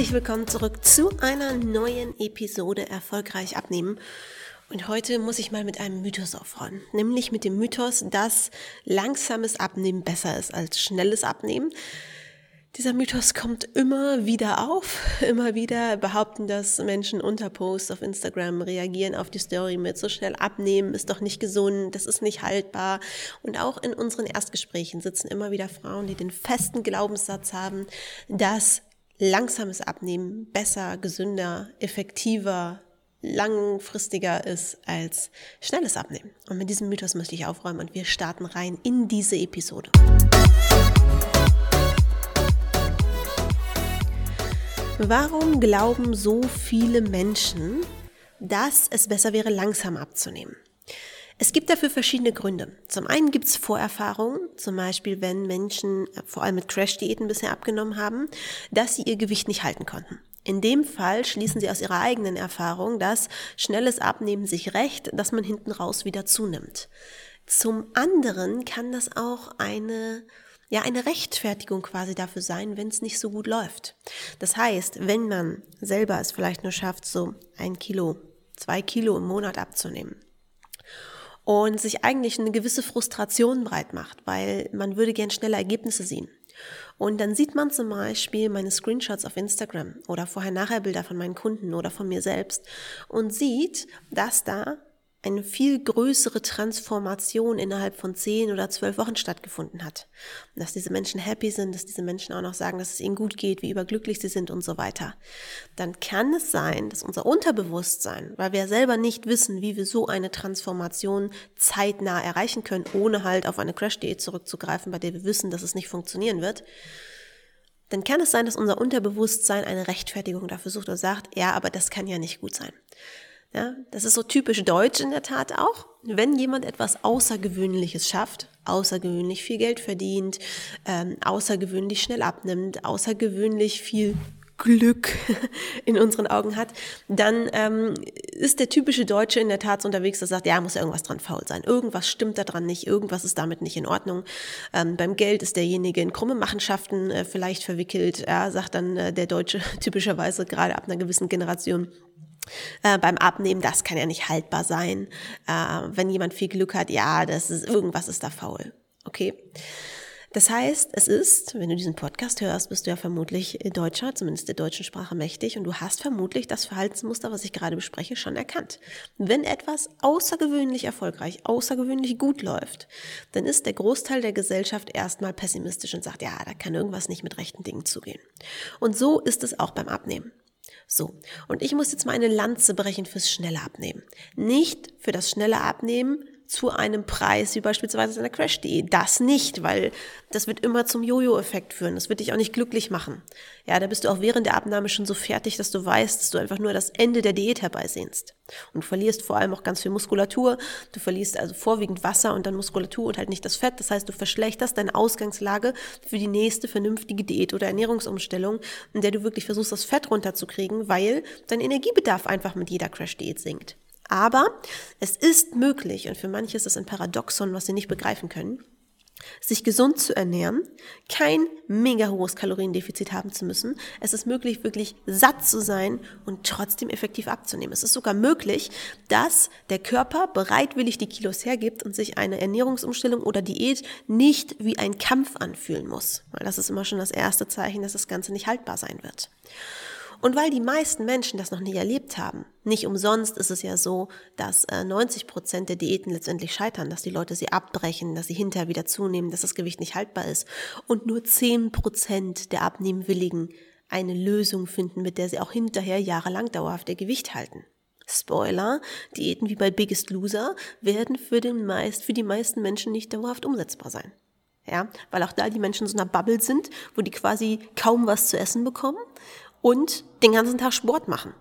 Herzlich willkommen zurück zu einer neuen Episode Erfolgreich abnehmen. Und heute muss ich mal mit einem Mythos aufräumen, nämlich mit dem Mythos, dass langsames Abnehmen besser ist als schnelles Abnehmen. Dieser Mythos kommt immer wieder auf. Immer wieder behaupten das Menschen unter Posts auf Instagram, reagieren auf die Story mit so schnell abnehmen, ist doch nicht gesund, das ist nicht haltbar. Und auch in unseren Erstgesprächen sitzen immer wieder Frauen, die den festen Glaubenssatz haben, dass langsames Abnehmen besser, gesünder, effektiver, langfristiger ist als schnelles Abnehmen. Und mit diesem Mythos möchte ich aufräumen und wir starten rein in diese Episode. Warum glauben so viele Menschen, dass es besser wäre, langsam abzunehmen? Es gibt dafür verschiedene Gründe. Zum einen gibt es Vorerfahrungen, zum Beispiel wenn Menschen äh, vor allem mit Crash-Diäten bisher abgenommen haben, dass sie ihr Gewicht nicht halten konnten. In dem Fall schließen sie aus ihrer eigenen Erfahrung, dass schnelles Abnehmen sich rächt, dass man hinten raus wieder zunimmt. Zum anderen kann das auch eine ja eine Rechtfertigung quasi dafür sein, wenn es nicht so gut läuft. Das heißt, wenn man selber es vielleicht nur schafft, so ein Kilo, zwei Kilo im Monat abzunehmen und sich eigentlich eine gewisse Frustration breit macht, weil man würde gern schnelle Ergebnisse sehen. Und dann sieht man zum Beispiel meine Screenshots auf Instagram oder vorher-nachher-Bilder von meinen Kunden oder von mir selbst und sieht, dass da eine viel größere Transformation innerhalb von zehn oder zwölf Wochen stattgefunden hat. dass diese Menschen happy sind, dass diese Menschen auch noch sagen, dass es ihnen gut geht, wie überglücklich sie sind und so weiter. Dann kann es sein, dass unser Unterbewusstsein, weil wir selber nicht wissen, wie wir so eine Transformation zeitnah erreichen können, ohne halt auf eine Crash-Diät zurückzugreifen, bei der wir wissen, dass es nicht funktionieren wird, dann kann es sein, dass unser Unterbewusstsein eine Rechtfertigung dafür sucht und sagt, ja, aber das kann ja nicht gut sein. Ja, das ist so typisch deutsch in der Tat auch. Wenn jemand etwas Außergewöhnliches schafft, außergewöhnlich viel Geld verdient, ähm, außergewöhnlich schnell abnimmt, außergewöhnlich viel Glück in unseren Augen hat, dann ähm, ist der typische Deutsche in der Tat unterwegs, der sagt, ja, muss ja irgendwas dran faul sein. Irgendwas stimmt da dran nicht, irgendwas ist damit nicht in Ordnung. Ähm, beim Geld ist derjenige in krumme Machenschaften äh, vielleicht verwickelt, ja, sagt dann äh, der Deutsche typischerweise gerade ab einer gewissen Generation äh, beim Abnehmen, das kann ja nicht haltbar sein. Äh, wenn jemand viel Glück hat, ja, das ist, irgendwas ist da faul. Okay. Das heißt, es ist, wenn du diesen Podcast hörst, bist du ja vermutlich Deutscher, zumindest der deutschen Sprache mächtig, und du hast vermutlich das Verhaltensmuster, was ich gerade bespreche, schon erkannt. Wenn etwas außergewöhnlich erfolgreich, außergewöhnlich gut läuft, dann ist der Großteil der Gesellschaft erstmal pessimistisch und sagt, ja, da kann irgendwas nicht mit rechten Dingen zugehen. Und so ist es auch beim Abnehmen. So, und ich muss jetzt mal eine Lanze brechen fürs schnelle Abnehmen. Nicht für das schnelle Abnehmen zu einem Preis, wie beispielsweise einer Crash.de. Das nicht, weil das wird immer zum Jojo-Effekt führen. Das wird dich auch nicht glücklich machen. Ja, da bist du auch während der Abnahme schon so fertig, dass du weißt, dass du einfach nur das Ende der Diät herbeisehnst. Und du verlierst vor allem auch ganz viel Muskulatur. Du verlierst also vorwiegend Wasser und dann Muskulatur und halt nicht das Fett. Das heißt, du verschlechterst deine Ausgangslage für die nächste vernünftige Diät oder Ernährungsumstellung, in der du wirklich versuchst, das Fett runterzukriegen, weil dein Energiebedarf einfach mit jeder Crash-Diät sinkt. Aber es ist möglich, und für manche ist es ein Paradoxon, was sie nicht begreifen können, sich gesund zu ernähren, kein mega hohes Kaloriendefizit haben zu müssen. Es ist möglich, wirklich satt zu sein und trotzdem effektiv abzunehmen. Es ist sogar möglich, dass der Körper bereitwillig die Kilos hergibt und sich eine Ernährungsumstellung oder Diät nicht wie ein Kampf anfühlen muss. Weil das ist immer schon das erste Zeichen, dass das Ganze nicht haltbar sein wird. Und weil die meisten Menschen das noch nie erlebt haben, nicht umsonst ist es ja so, dass 90 äh, Prozent der Diäten letztendlich scheitern, dass die Leute sie abbrechen, dass sie hinterher wieder zunehmen, dass das Gewicht nicht haltbar ist. Und nur 10 Prozent der Abnehmwilligen eine Lösung finden, mit der sie auch hinterher jahrelang dauerhaft ihr Gewicht halten. Spoiler, Diäten wie bei Biggest Loser werden für, den meist, für die meisten Menschen nicht dauerhaft umsetzbar sein. Ja, weil auch da die Menschen so einer Bubble sind, wo die quasi kaum was zu essen bekommen und den ganzen Tag Sport machen.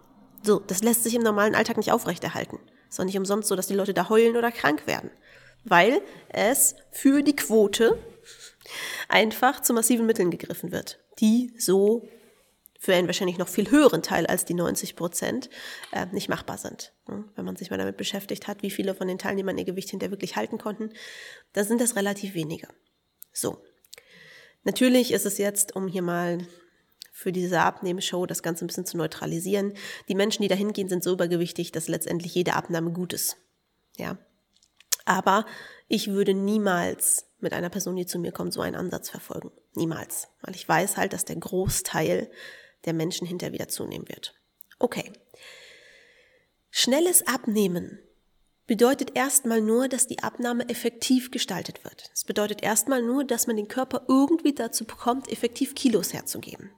So, das lässt sich im normalen Alltag nicht aufrechterhalten. Ist auch nicht umsonst so, dass die Leute da heulen oder krank werden. Weil es für die Quote einfach zu massiven Mitteln gegriffen wird, die so für einen wahrscheinlich noch viel höheren Teil als die 90 Prozent äh, nicht machbar sind. Wenn man sich mal damit beschäftigt hat, wie viele von den Teilnehmern ihr Gewicht hinterher wirklich halten konnten, dann sind das relativ wenige. So. Natürlich ist es jetzt, um hier mal für diese Abnehmenshow, das Ganze ein bisschen zu neutralisieren. Die Menschen, die da hingehen, sind so übergewichtig, dass letztendlich jede Abnahme gut ist. Ja. Aber ich würde niemals mit einer Person, die zu mir kommt, so einen Ansatz verfolgen. Niemals. Weil ich weiß halt, dass der Großteil der Menschen hinterher wieder zunehmen wird. Okay. Schnelles Abnehmen bedeutet erstmal nur, dass die Abnahme effektiv gestaltet wird. Es bedeutet erstmal nur, dass man den Körper irgendwie dazu bekommt, effektiv Kilos herzugeben.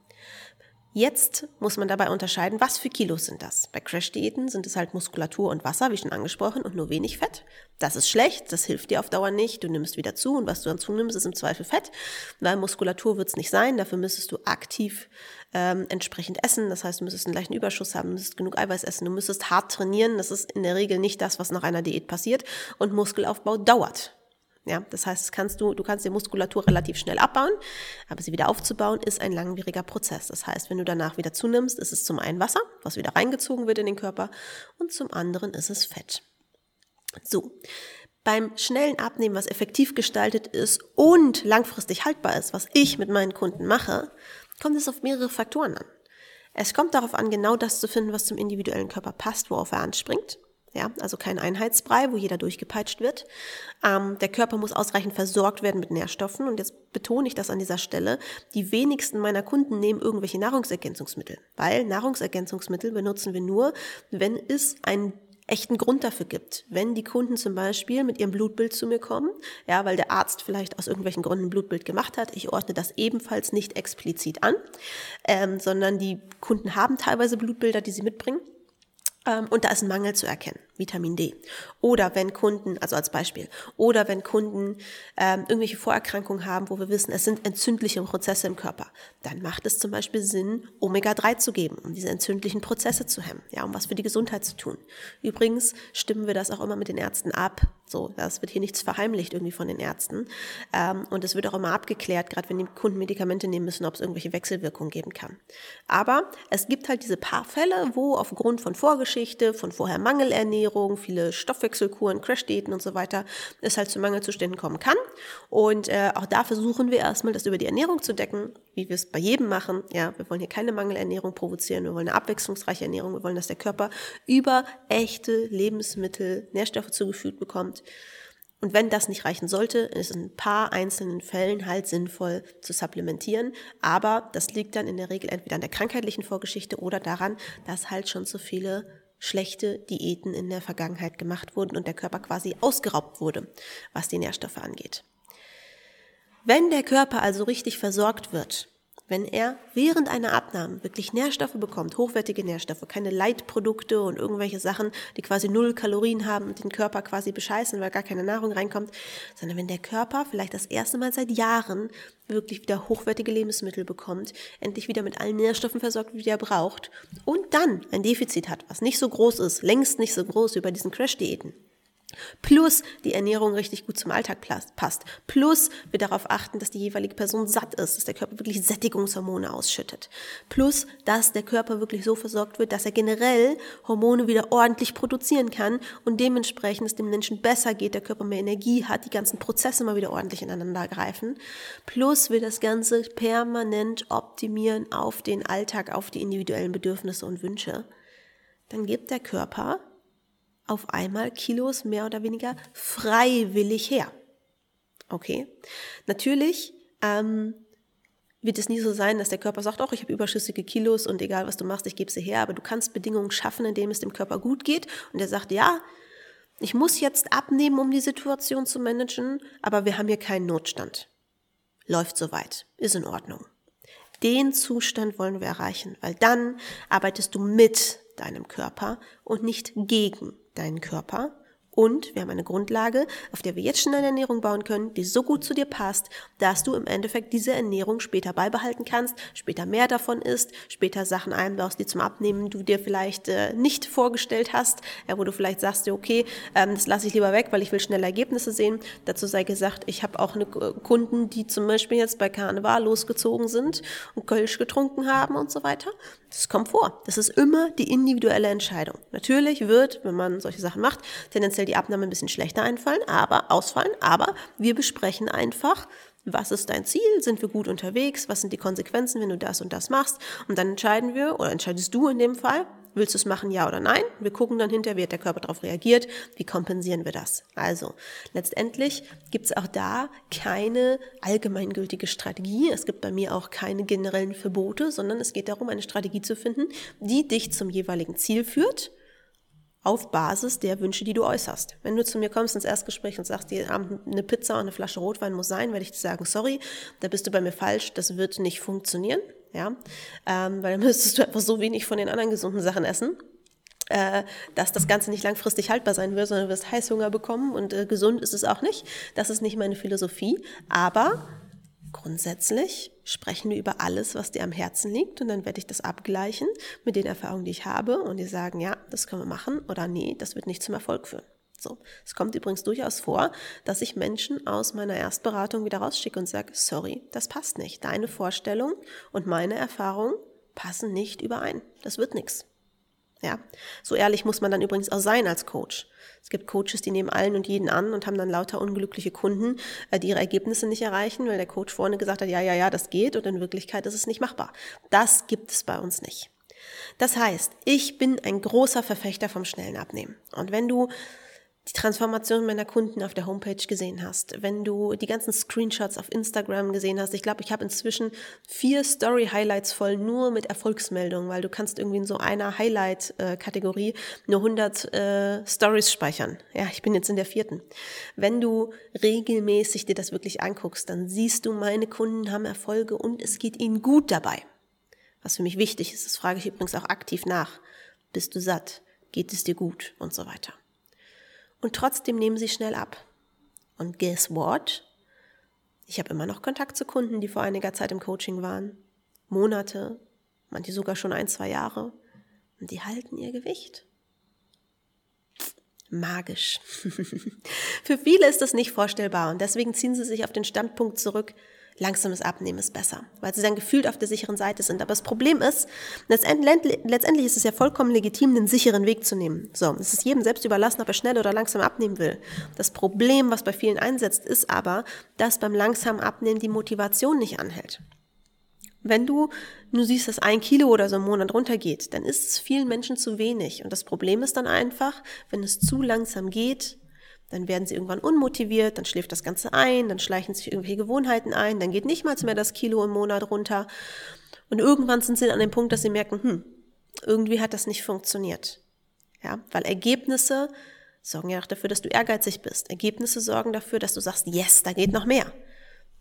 Jetzt muss man dabei unterscheiden, was für Kilos sind das. Bei Crash-Diäten sind es halt Muskulatur und Wasser, wie schon angesprochen, und nur wenig Fett. Das ist schlecht, das hilft dir auf Dauer nicht. Du nimmst wieder zu und was du dann zunimmst, ist im Zweifel Fett. Weil Muskulatur wird es nicht sein, dafür müsstest du aktiv ähm, entsprechend essen. Das heißt, du müsstest einen leichten Überschuss haben, du müsstest genug Eiweiß essen, du müsstest hart trainieren. Das ist in der Regel nicht das, was nach einer Diät passiert. Und Muskelaufbau dauert. Ja, das heißt, kannst du, du kannst die Muskulatur relativ schnell abbauen, aber sie wieder aufzubauen ist ein langwieriger Prozess. Das heißt, wenn du danach wieder zunimmst, ist es zum einen Wasser, was wieder reingezogen wird in den Körper, und zum anderen ist es Fett. So. Beim schnellen Abnehmen, was effektiv gestaltet ist und langfristig haltbar ist, was ich mit meinen Kunden mache, kommt es auf mehrere Faktoren an. Es kommt darauf an, genau das zu finden, was zum individuellen Körper passt, worauf er anspringt. Ja, also kein Einheitsbrei, wo jeder durchgepeitscht wird. Ähm, der Körper muss ausreichend versorgt werden mit Nährstoffen. Und jetzt betone ich das an dieser Stelle. Die wenigsten meiner Kunden nehmen irgendwelche Nahrungsergänzungsmittel, weil Nahrungsergänzungsmittel benutzen wir nur, wenn es einen echten Grund dafür gibt. Wenn die Kunden zum Beispiel mit ihrem Blutbild zu mir kommen, ja, weil der Arzt vielleicht aus irgendwelchen Gründen ein Blutbild gemacht hat, ich ordne das ebenfalls nicht explizit an, ähm, sondern die Kunden haben teilweise Blutbilder, die sie mitbringen und da ist ein Mangel zu erkennen, Vitamin D. Oder wenn Kunden, also als Beispiel, oder wenn Kunden ähm, irgendwelche Vorerkrankungen haben, wo wir wissen, es sind entzündliche Prozesse im Körper, dann macht es zum Beispiel Sinn, Omega-3 zu geben, um diese entzündlichen Prozesse zu hemmen, ja, um was für die Gesundheit zu tun. Übrigens stimmen wir das auch immer mit den Ärzten ab. So, das wird hier nichts verheimlicht irgendwie von den Ärzten. Ähm, und es wird auch immer abgeklärt, gerade wenn die Kunden Medikamente nehmen müssen, ob es irgendwelche Wechselwirkungen geben kann. Aber es gibt halt diese paar Fälle, wo aufgrund von Vorgeschichte, von vorher Mangelernährung, viele Stoffwechselkuren, Crashdiäten und so weiter, es halt zu Mangelzuständen kommen kann. Und äh, auch da versuchen wir erstmal, das über die Ernährung zu decken, wie wir es bei jedem machen. Ja, wir wollen hier keine Mangelernährung provozieren, wir wollen eine abwechslungsreiche Ernährung, wir wollen, dass der Körper über echte Lebensmittel Nährstoffe zugefügt bekommt. Und wenn das nicht reichen sollte, ist in ein paar einzelnen Fällen halt sinnvoll zu supplementieren. Aber das liegt dann in der Regel entweder an der krankheitlichen Vorgeschichte oder daran, dass halt schon zu viele schlechte Diäten in der Vergangenheit gemacht wurden und der Körper quasi ausgeraubt wurde, was die Nährstoffe angeht. Wenn der Körper also richtig versorgt wird, wenn er während einer Abnahme wirklich Nährstoffe bekommt, hochwertige Nährstoffe, keine Leitprodukte und irgendwelche Sachen, die quasi null Kalorien haben und den Körper quasi bescheißen, weil gar keine Nahrung reinkommt, sondern wenn der Körper vielleicht das erste Mal seit Jahren wirklich wieder hochwertige Lebensmittel bekommt, endlich wieder mit allen Nährstoffen versorgt, wie er braucht und dann ein Defizit hat, was nicht so groß ist, längst nicht so groß wie bei diesen Crash-Diäten, Plus die Ernährung richtig gut zum Alltag passt. Plus wir darauf achten, dass die jeweilige Person satt ist, dass der Körper wirklich Sättigungshormone ausschüttet. Plus, dass der Körper wirklich so versorgt wird, dass er generell Hormone wieder ordentlich produzieren kann und dementsprechend es dem Menschen besser geht, der Körper mehr Energie hat, die ganzen Prozesse mal wieder ordentlich ineinander greifen. Plus wir das Ganze permanent optimieren auf den Alltag, auf die individuellen Bedürfnisse und Wünsche. Dann gibt der Körper auf einmal Kilos mehr oder weniger freiwillig her. Okay? Natürlich ähm, wird es nie so sein, dass der Körper sagt, auch ich habe überschüssige Kilos und egal was du machst, ich gebe sie her, aber du kannst Bedingungen schaffen, in denen es dem Körper gut geht und er sagt, ja, ich muss jetzt abnehmen, um die Situation zu managen, aber wir haben hier keinen Notstand. Läuft soweit, ist in Ordnung. Den Zustand wollen wir erreichen, weil dann arbeitest du mit deinem Körper und nicht gegen deinen Körper und wir haben eine Grundlage, auf der wir jetzt schon eine Ernährung bauen können, die so gut zu dir passt, dass du im Endeffekt diese Ernährung später beibehalten kannst, später mehr davon isst, später Sachen einbaust, die zum Abnehmen du dir vielleicht äh, nicht vorgestellt hast, ja, wo du vielleicht sagst, okay, ähm, das lasse ich lieber weg, weil ich will schnelle Ergebnisse sehen. Dazu sei gesagt, ich habe auch eine äh, Kunden, die zum Beispiel jetzt bei Karneval losgezogen sind und Kölsch getrunken haben und so weiter. Das kommt vor. Das ist immer die individuelle Entscheidung. Natürlich wird, wenn man solche Sachen macht, tendenziell die Abnahme ein bisschen schlechter einfallen, aber ausfallen. Aber wir besprechen einfach Was ist dein Ziel? Sind wir gut unterwegs? Was sind die Konsequenzen, wenn du das und das machst? Und dann entscheiden wir, oder entscheidest du in dem Fall, willst du es machen, ja oder nein? Wir gucken dann hinterher, wie hat der Körper darauf reagiert, wie kompensieren wir das? Also, letztendlich gibt es auch da keine allgemeingültige Strategie. Es gibt bei mir auch keine generellen Verbote, sondern es geht darum, eine Strategie zu finden, die dich zum jeweiligen Ziel führt auf Basis der Wünsche, die du äußerst. Wenn du zu mir kommst ins Erstgespräch und sagst, die Abend eine Pizza und eine Flasche Rotwein muss sein, werde ich dir sagen, sorry, da bist du bei mir falsch, das wird nicht funktionieren, ja, ähm, weil dann müsstest du einfach so wenig von den anderen gesunden Sachen essen, äh, dass das Ganze nicht langfristig haltbar sein wird, sondern du wirst Heißhunger bekommen und äh, gesund ist es auch nicht. Das ist nicht meine Philosophie, aber Grundsätzlich sprechen wir über alles, was dir am Herzen liegt und dann werde ich das abgleichen mit den Erfahrungen, die ich habe und die sagen, ja, das können wir machen oder nee, das wird nicht zum Erfolg führen. So. Es kommt übrigens durchaus vor, dass ich Menschen aus meiner Erstberatung wieder rausschicke und sage, sorry, das passt nicht. Deine Vorstellung und meine Erfahrung passen nicht überein. Das wird nichts. Ja, so ehrlich muss man dann übrigens auch sein als Coach. Es gibt Coaches, die nehmen allen und jeden an und haben dann lauter unglückliche Kunden, äh, die ihre Ergebnisse nicht erreichen, weil der Coach vorne gesagt hat, ja, ja, ja, das geht und in Wirklichkeit ist es nicht machbar. Das gibt es bei uns nicht. Das heißt, ich bin ein großer Verfechter vom schnellen Abnehmen. Und wenn du die Transformation meiner Kunden auf der Homepage gesehen hast, wenn du die ganzen Screenshots auf Instagram gesehen hast, ich glaube, ich habe inzwischen vier Story-Highlights voll nur mit Erfolgsmeldungen, weil du kannst irgendwie in so einer Highlight-Kategorie nur 100 äh, Stories speichern. Ja, ich bin jetzt in der vierten. Wenn du regelmäßig dir das wirklich anguckst, dann siehst du, meine Kunden haben Erfolge und es geht ihnen gut dabei. Was für mich wichtig ist, das frage ich übrigens auch aktiv nach. Bist du satt? Geht es dir gut? Und so weiter und trotzdem nehmen sie schnell ab. Und guess what? Ich habe immer noch Kontakt zu Kunden, die vor einiger Zeit im Coaching waren. Monate, manche sogar schon ein, zwei Jahre. Und die halten ihr Gewicht. Magisch. Für viele ist das nicht vorstellbar und deswegen ziehen sie sich auf den Standpunkt zurück, langsames Abnehmen ist besser, weil sie dann gefühlt auf der sicheren Seite sind. Aber das Problem ist, letztendlich ist es ja vollkommen legitim, den sicheren Weg zu nehmen. So, es ist jedem selbst überlassen, ob er schnell oder langsam abnehmen will. Das Problem, was bei vielen einsetzt, ist aber, dass beim langsamen Abnehmen die Motivation nicht anhält. Wenn du nur siehst, dass ein Kilo oder so im Monat runtergeht, dann ist es vielen Menschen zu wenig. Und das Problem ist dann einfach, wenn es zu langsam geht, dann werden sie irgendwann unmotiviert, dann schläft das Ganze ein, dann schleichen sich irgendwelche Gewohnheiten ein, dann geht nicht mal mehr das Kilo im Monat runter. Und irgendwann sind sie an dem Punkt, dass sie merken, hm, irgendwie hat das nicht funktioniert. Ja, weil Ergebnisse sorgen ja auch dafür, dass du ehrgeizig bist. Ergebnisse sorgen dafür, dass du sagst, yes, da geht noch mehr.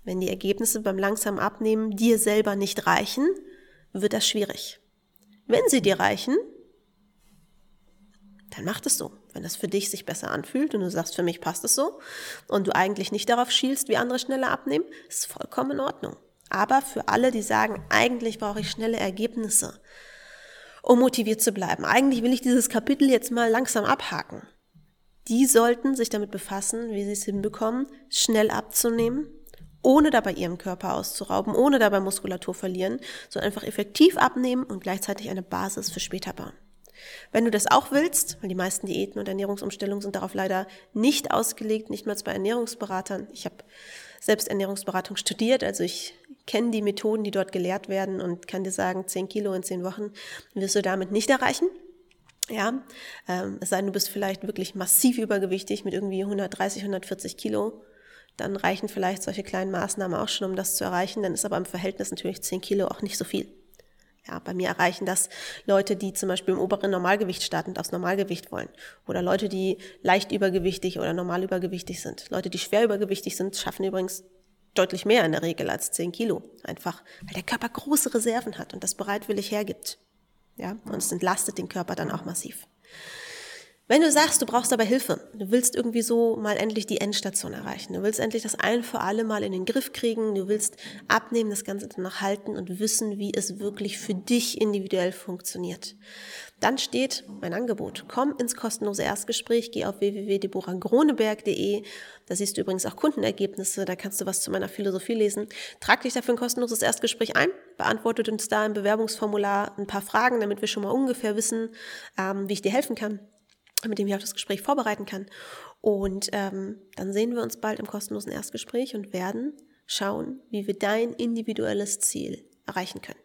Wenn die Ergebnisse beim langsamen Abnehmen dir selber nicht reichen, wird das schwierig. Wenn sie dir reichen, dann mach es so. Wenn das für dich sich besser anfühlt und du sagst, für mich passt es so und du eigentlich nicht darauf schielst, wie andere schneller abnehmen, ist vollkommen in Ordnung. Aber für alle, die sagen, eigentlich brauche ich schnelle Ergebnisse, um motiviert zu bleiben, eigentlich will ich dieses Kapitel jetzt mal langsam abhaken, die sollten sich damit befassen, wie sie es hinbekommen, schnell abzunehmen, ohne dabei ihrem Körper auszurauben, ohne dabei Muskulatur verlieren, sondern einfach effektiv abnehmen und gleichzeitig eine Basis für später bauen. Wenn du das auch willst, weil die meisten Diäten und Ernährungsumstellungen sind darauf leider nicht ausgelegt, nicht mal bei Ernährungsberatern. Ich habe selbst Ernährungsberatung studiert, also ich kenne die Methoden, die dort gelehrt werden und kann dir sagen, 10 Kilo in 10 Wochen wirst du damit nicht erreichen. Ja, ähm, es sei denn, du bist vielleicht wirklich massiv übergewichtig mit irgendwie 130, 140 Kilo, dann reichen vielleicht solche kleinen Maßnahmen auch schon, um das zu erreichen. Dann ist aber im Verhältnis natürlich 10 Kilo auch nicht so viel. Ja, bei mir erreichen das Leute, die zum Beispiel im oberen Normalgewicht starten und aufs Normalgewicht wollen. Oder Leute, die leicht übergewichtig oder normal übergewichtig sind. Leute, die schwer übergewichtig sind, schaffen übrigens deutlich mehr in der Regel als 10 Kilo. Einfach, weil der Körper große Reserven hat und das bereitwillig hergibt. Ja, und es entlastet den Körper dann auch massiv. Wenn du sagst, du brauchst aber Hilfe, du willst irgendwie so mal endlich die Endstation erreichen, du willst endlich das ein für alle Mal in den Griff kriegen, du willst abnehmen, das Ganze danach halten und wissen, wie es wirklich für dich individuell funktioniert, dann steht mein Angebot. Komm ins kostenlose Erstgespräch, geh auf www.deborahgroneberg.de. Da siehst du übrigens auch Kundenergebnisse, da kannst du was zu meiner Philosophie lesen. Trag dich dafür ein kostenloses Erstgespräch ein, beantwortet uns da im Bewerbungsformular ein paar Fragen, damit wir schon mal ungefähr wissen, ähm, wie ich dir helfen kann mit dem ich auf das Gespräch vorbereiten kann. Und ähm, dann sehen wir uns bald im kostenlosen Erstgespräch und werden schauen, wie wir dein individuelles Ziel erreichen können.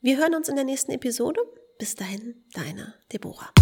Wir hören uns in der nächsten Episode. Bis dahin, deine Deborah.